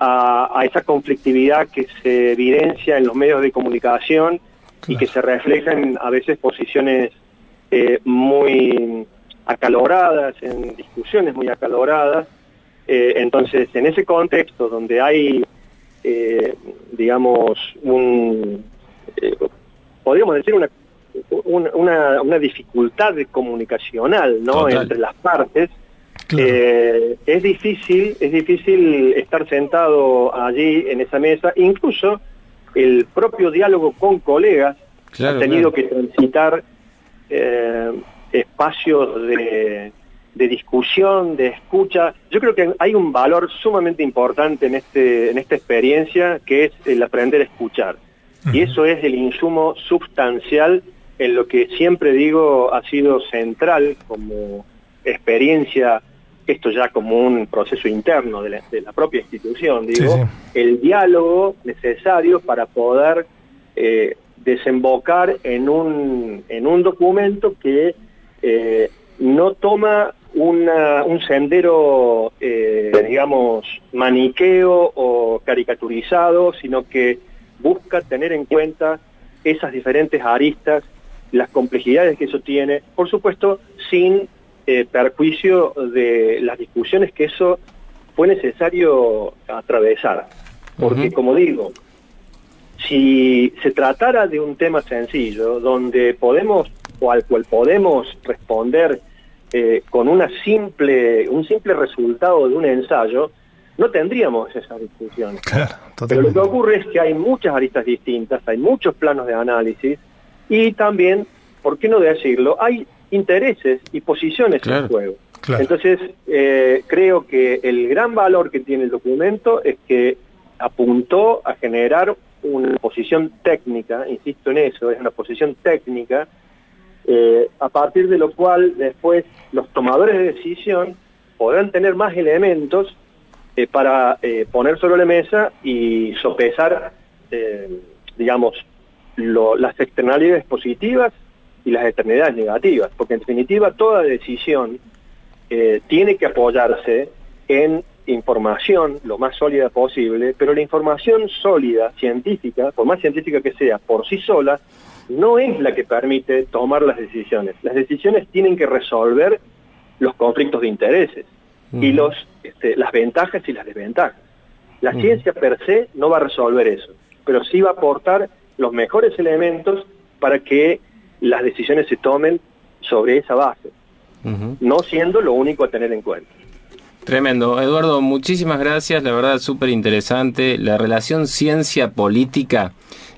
a, esa conflictividad que se evidencia en los medios de comunicación y que se reflejan a veces posiciones eh, muy acaloradas, en discusiones muy acaloradas. Eh, entonces, en ese contexto donde hay, digamos, un, podríamos decir una, una, una, dificultad comunicacional ¿no? entre las partes, eh, es difícil, es difícil estar sentado allí en esa mesa, incluso el propio diálogo con colegas ha tenido que transitar eh, espacios de, discusión, de escucha. Yo creo que hay un valor sumamente importante en este, en esta experiencia que es el aprender a escuchar. Y eso es el insumo sustancial en lo que siempre digo ha sido central como experiencia esto ya como un proceso interno de la, propia institución, digo, el diálogo necesario para poder eh, desembocar en un, en un documento que eh, no toma un sendero, eh, digamos, maniqueo o caricaturizado, sino que busca tener en cuenta esas diferentes aristas, las complejidades que eso tiene, por supuesto, sin eh, perjuicio de las discusiones que eso fue necesario atravesar. Porque, como digo, si se tratara de un tema sencillo, donde podemos, o al cual podemos responder eh, con una simple, un simple resultado de un ensayo, no tendríamos esa discusión. Pero lo que ocurre es que hay muchas aristas distintas, hay muchos planos de análisis y también, ¿por qué no decirlo? Hay intereses y posiciones en juego. Entonces, eh, creo que el gran valor que tiene el documento es que apuntó a generar una posición técnica, insisto en eso, es una posición técnica, eh, a partir de lo cual después los tomadores de decisión podrán tener más elementos eh, para poner sobre la mesa y sopesar, digamos, las externalidades positivas y las eternidades negativas, porque en definitiva toda decisión eh, tiene que apoyarse en información lo más sólida posible, pero la información sólida, científica, por más científica que sea, por sí sola, no es la que permite tomar las decisiones. Las decisiones tienen que resolver los conflictos de intereses y los, este, las ventajas y las desventajas. La ciencia per se no va a resolver eso, pero sí va a aportar los mejores elementos para que las decisiones se tomen sobre esa base, no siendo lo único a tener en cuenta. Tremendo. Eduardo, muchísimas gracias. La verdad, súper interesante. La relación ciencia-política,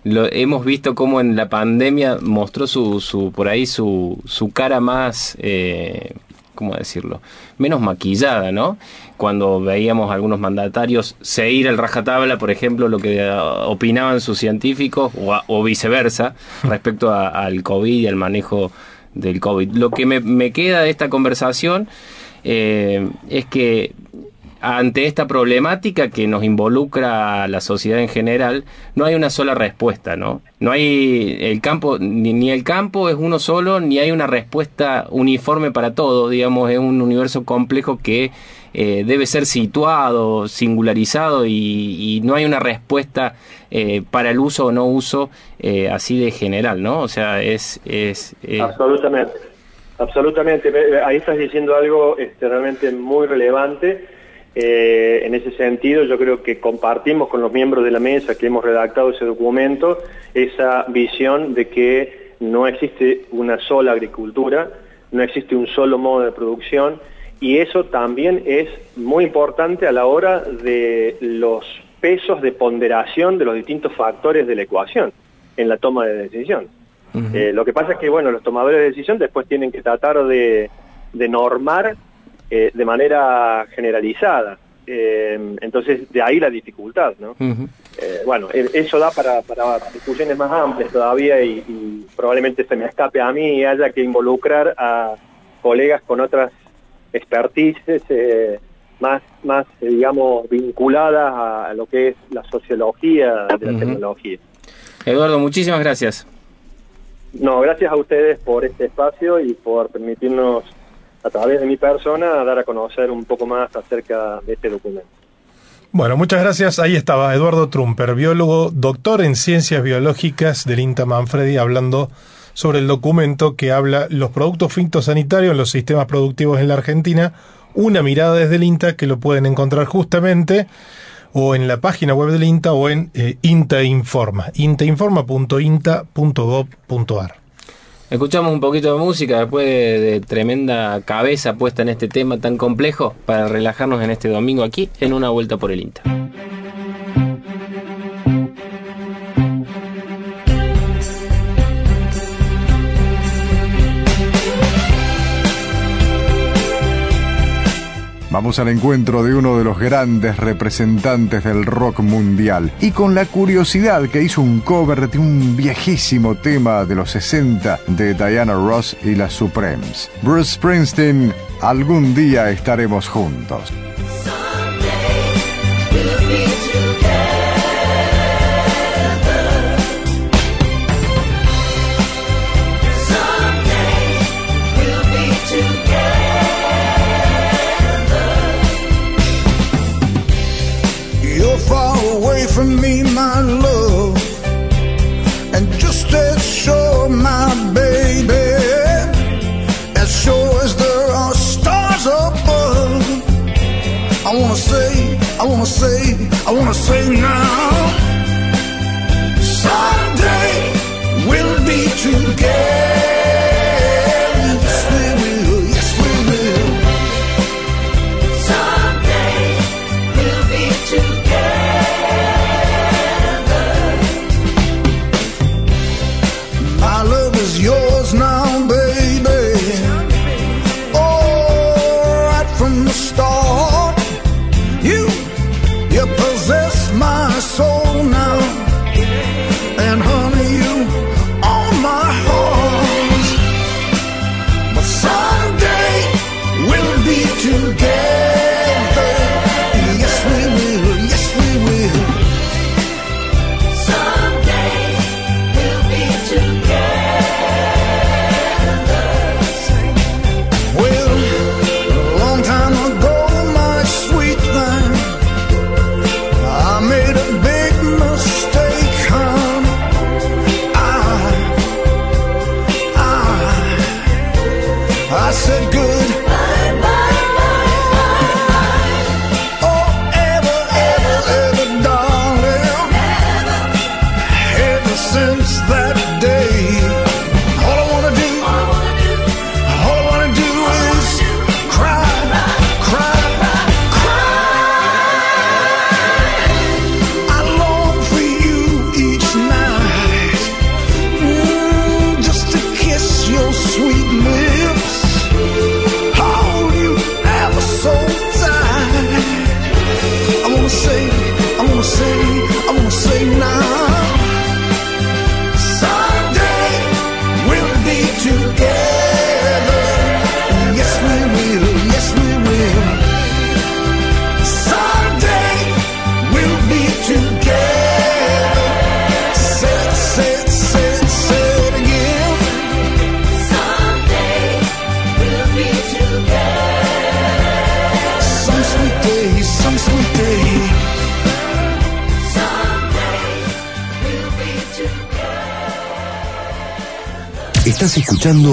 lo, hemos visto cómo en la pandemia mostró su, su por ahí su, su cara más, eh, ¿cómo decirlo? Menos maquillada, ¿no? Cuando veíamos a algunos mandatarios seguir el rajatabla, por ejemplo, lo que uh, opinaban sus científicos o, viceversa respecto al COVID y al manejo del COVID. Lo que me, me queda de esta conversación eh, es que ante esta problemática que nos involucra a la sociedad en general, no hay una sola respuesta, ¿no? No hay el campo, ni, el campo es uno solo, ni hay una respuesta uniforme para todo, digamos, es un universo complejo que eh, debe ser situado, singularizado y, no hay una respuesta eh, para el uso o no uso eh, así de general, ¿no? O sea, es... es Absolutamente, absolutamente. Ahí estás diciendo algo este, realmente muy relevante Eh, en ese sentido, yo creo que compartimos con los miembros de la mesa que hemos redactado ese documento esa visión de que no existe una sola agricultura, no existe un solo modo de producción y eso también es muy importante a la hora de los pesos de ponderación de los distintos factores de la ecuación en la toma de decisión. Eh, lo que pasa es que, bueno, los tomadores de decisión después tienen que tratar de, normar eh, de manera generalizada. Eh, entonces, de ahí la dificultad, ¿no? bueno, eso da para, para, discusiones más amplias todavía y, y, probablemente se me escape a mí y haya que involucrar a colegas con otras expertices más, más digamos, vinculadas a, lo que es la sociología de la tecnología. Eduardo, muchísimas gracias. No, gracias a ustedes por este espacio y por permitirnos, a través de mi persona, dar a conocer un poco más acerca de este documento. Bueno, muchas gracias. Ahí estaba Eduardo Trumper, biólogo, doctor en ciencias biológicas del INTA Manfredi, hablando sobre el documento que habla los productos fitosanitarios en los sistemas productivos en la Argentina, una mirada desde el INTA que lo pueden encontrar justamente o en la página web del INTA o en eh, INTA Informa, intainforma.inta.gov.ar. Escuchamos un poquito de música después de, tremenda cabeza puesta en este tema tan complejo para relajarnos en este domingo aquí en una vuelta por el INTA. Vamos al encuentro de uno de los grandes representantes del rock mundial y con la curiosidad que hizo un cover de un viejísimo tema de los 60 de Diana Ross y las Supremes. Bruce Springsteen, algún día estaremos juntos.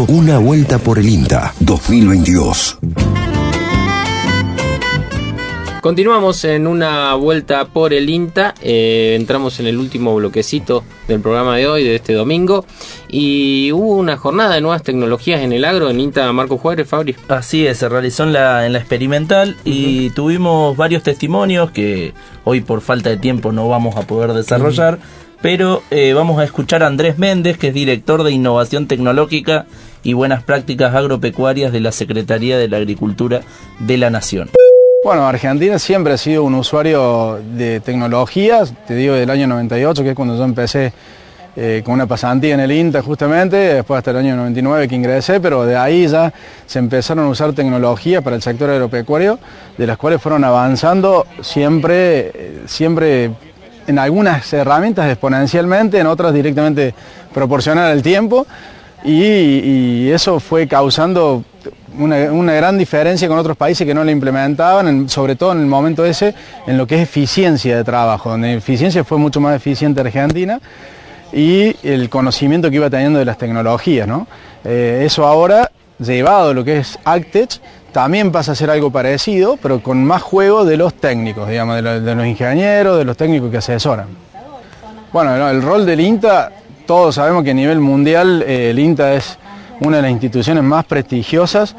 Una Vuelta por el INTA 2022. Continuamos en una vuelta por el INTA. eh, entramos en el último bloquecito del programa de hoy, de este domingo. Y hubo una jornada de nuevas tecnologías en el agro en INTA Marco Juárez, Fabri. Así es, se realizó en la, en la experimental y tuvimos varios testimonios que hoy por falta de tiempo no vamos a poder desarrollar, pero eh, vamos a escuchar a Andrés Méndez, que es director de Innovación Tecnológica y Buenas Prácticas Agropecuarias de la Secretaría de la Agricultura de la Nación. Bueno, Argentina siempre ha sido un usuario de tecnologías, te digo del año 98, que es cuando yo empecé eh, con una pasantía en el INTA justamente, después hasta el año 99 que ingresé, pero de ahí ya se empezaron a usar tecnologías para el sector agropecuario, de las cuales fueron avanzando siempre, eh, siempre en algunas herramientas exponencialmente, en otras directamente proporcional al tiempo, y, eso fue causando una, gran diferencia con otros países que no la implementaban, en, sobre todo en el momento ese, en lo que es eficiencia de trabajo, donde eficiencia fue mucho más eficiente Argentina y el conocimiento que iba teniendo de las tecnologías. ¿no? Eh, eso ahora, llevado a lo que es Actech, también pasa a ser algo parecido, pero con más juego de los técnicos, digamos, de, lo, de los ingenieros, de los técnicos que asesoran. Bueno, el rol del INTA, todos sabemos que a nivel mundial eh, el INTA es una de las instituciones más prestigiosas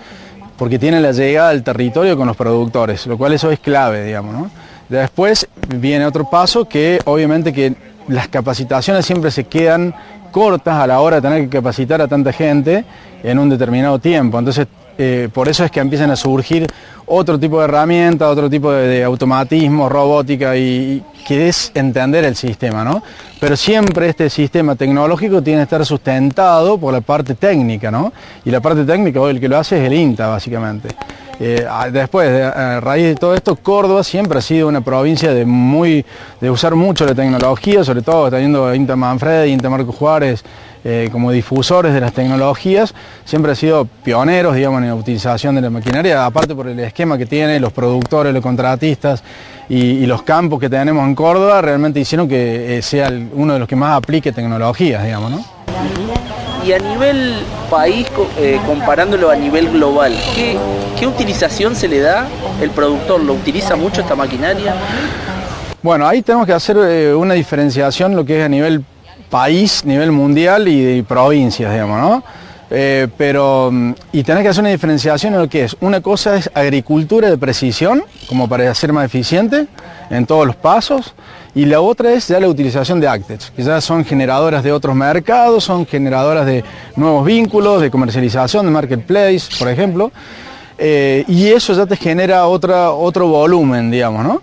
porque tiene la llegada al territorio con los productores, lo cual eso es clave, digamos. Después viene otro paso que obviamente que las capacitaciones siempre se quedan cortas a la hora de tener que capacitar a tanta gente en un determinado tiempo. Entonces, eh, por eso es que empiezan a surgir otro tipo de herramientas, otro tipo de, de automatismo, robótica, y, y, que es entender el sistema, ¿no? Pero siempre este sistema tecnológico tiene que estar sustentado por la parte técnica, ¿no? Y la parte técnica hoy el que lo hace es el INTA, básicamente. Eh, después, de, a raíz de todo esto, Córdoba siempre ha sido una provincia de muy de usar mucho la tecnología, sobre todo teniendo INTA Manfred, INTA Marco Juárez, eh, como difusores de las tecnologías, siempre ha sido pioneros, digamos, en la utilización de la maquinaria, aparte por el esquema que tiene, los productores, los contratistas y, y los campos que tenemos en Córdoba, realmente hicieron que eh, sea el, uno de los que más aplique tecnologías, digamos, ¿no? Y a nivel país, eh, comparándolo a nivel global, ¿qué, ¿qué utilización se le da? ¿El productor lo utiliza mucho esta maquinaria? Bueno, ahí tenemos que hacer una diferenciación lo que es a nivel país, nivel mundial y, de provincias, digamos, ¿no? Eh, pero, y tener que hacer una diferenciación en lo que es, una cosa es agricultura de precisión, como para ser más eficiente en todos los pasos, y la otra es ya la utilización de Actex, que ya son generadoras de otros mercados, son generadoras de nuevos vínculos, de comercialización, de marketplace, por ejemplo, eh, y eso ya te genera otra, otro volumen, digamos, ¿no?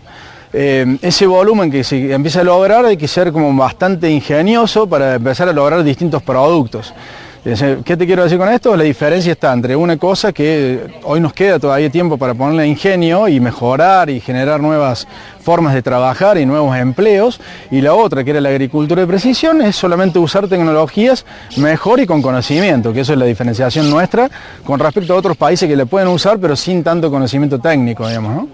Eh, ese volumen que se empieza a lograr hay que ser como bastante ingenioso para empezar a lograr distintos productos. ¿Qué te quiero decir con esto? La diferencia está entre una cosa que hoy nos queda todavía tiempo para ponerle ingenio y mejorar y generar nuevas formas de trabajar y nuevos empleos, y la otra, que era la agricultura de precisión, es solamente usar tecnologías mejor y con conocimiento, que eso es la diferenciación nuestra con respecto a otros países que le pueden usar, pero sin tanto conocimiento técnico, digamos.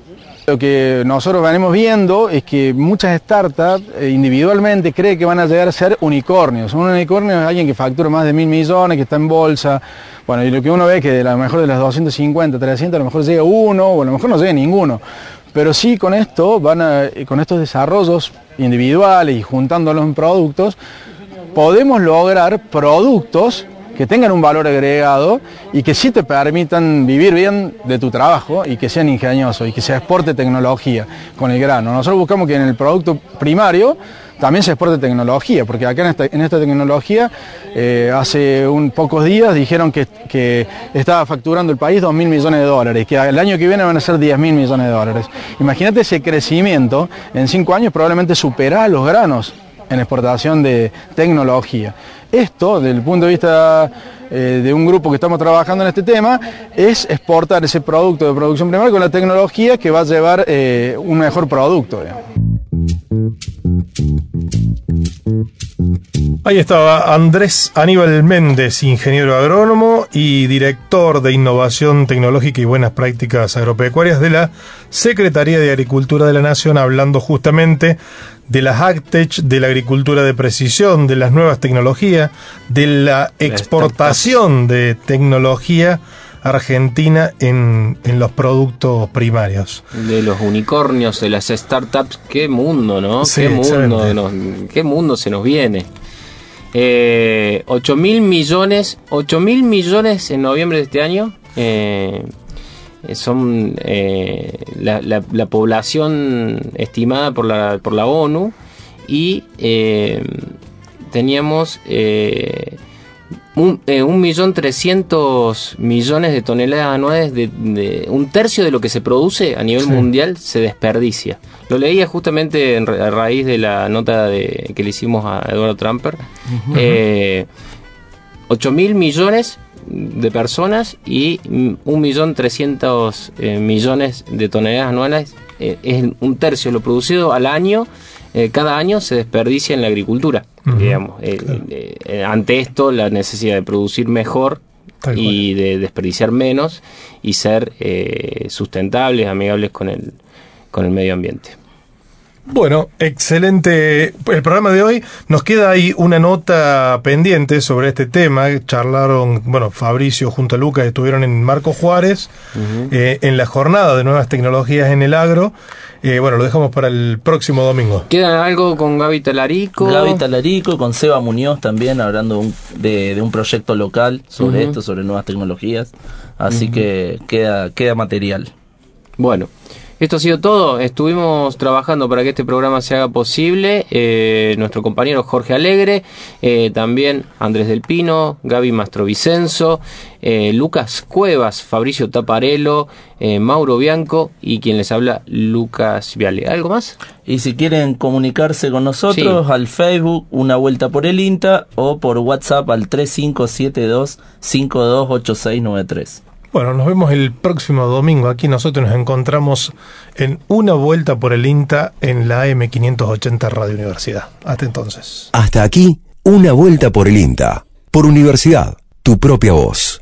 Lo que nosotros venimos viendo es que muchas startups eh, individualmente creen que van a llegar a ser unicornios. Un unicornio es alguien que factura más de mil millones, que está en bolsa. Bueno, y lo que uno ve es que de la mejor de las 250, 300, a lo mejor llega uno, o a lo mejor no llega ninguno. Pero sí con esto, van a, con estos desarrollos individuales y juntándolos en productos, podemos lograr productos que tengan un valor agregado y que sí te permitan vivir bien de tu trabajo y que sean ingeniosos y que se exporte tecnología con el grano. Nosotros buscamos que en el producto primario también se exporte tecnología, porque acá en esta, tecnología eh, hace un pocos días dijeron que, que, estaba facturando el país 2 mil millones de dólares, que el año que viene van a ser 10 mil millones de dólares. Imagínate ese crecimiento, en cinco años probablemente supera los granos en exportación de tecnología. Esto, desde el punto de vista eh, de un grupo que estamos trabajando en este tema, es exportar ese producto de producción primaria con la tecnología que va a llevar eh, un mejor producto. Ahí estaba Andrés Aníbal Méndez, ingeniero agrónomo y director de Innovación Tecnológica y Buenas Prácticas Agropecuarias de la Secretaría de Agricultura de la Nación, hablando justamente de las Actech, de la agricultura de precisión, de las nuevas tecnologías, de la exportación de tecnología argentina en, en los productos primarios. De los unicornios, de las startups, qué mundo, ¿no? Sí, qué, mundo nos- qué mundo se nos viene. Eh, 8 mil millones, 8 mil millones en noviembre de este año. eh, son eh, la, la- la población estimada por la, por la ONU y eh, teníamos un, eh, un millón trescientos millones de toneladas anuales de, de- un tercio de lo que se produce a nivel Sí. mundial se desperdicia lo leía justamente en a raíz de la nota de, que le hicimos a Eduardo Trumper Ujú. eh, 8 mil millones de personas y mm, un millón trescientos eh, millones de toneladas anuales eh, es un tercio de lo producido al año eh, cada año se desperdicia en la agricultura digamos Eh, eh, eh, ante esto la necesidad de producir mejor Tal y de desperdiciar menos y ser eh, sustentables amigables con el con el medio ambiente Bueno, excelente el programa de hoy. Nos queda ahí una nota pendiente sobre este tema. Charlaron, bueno, Fabricio junto a Lucas estuvieron en Marco Juárez eh, en la jornada de nuevas tecnologías en el agro. Eh, bueno, lo dejamos para el próximo domingo. ¿Queda algo con Gaby Talarico? Gaby Talarico, con Seba Muñoz también, hablando un- de, de un proyecto local sobre esto, sobre nuevas tecnologías. Así que queda, queda material. Bueno, esto ha sido todo. Estuvimos trabajando para que este programa se haga posible. Eh, nuestro compañero Jorge Alegre, eh, también Andrés del Pino, Gaby Mastrovicenzo, eh, Lucas Cuevas, Fabricio Taparelo, eh, Mauro Bianco y quien les habla, Lucas Viale. ¿Algo más? Y si quieren comunicarse con nosotros, al Facebook, una vuelta por el INTA, o por WhatsApp al 3572-528693. Bueno, nos vemos el próximo domingo. Aquí nosotros nos encontramos en una vuelta por el INTA en la AM580 Radio Universidad. Hasta entonces. Hasta aquí, una vuelta por el INTA. Por Universidad, tu propia voz.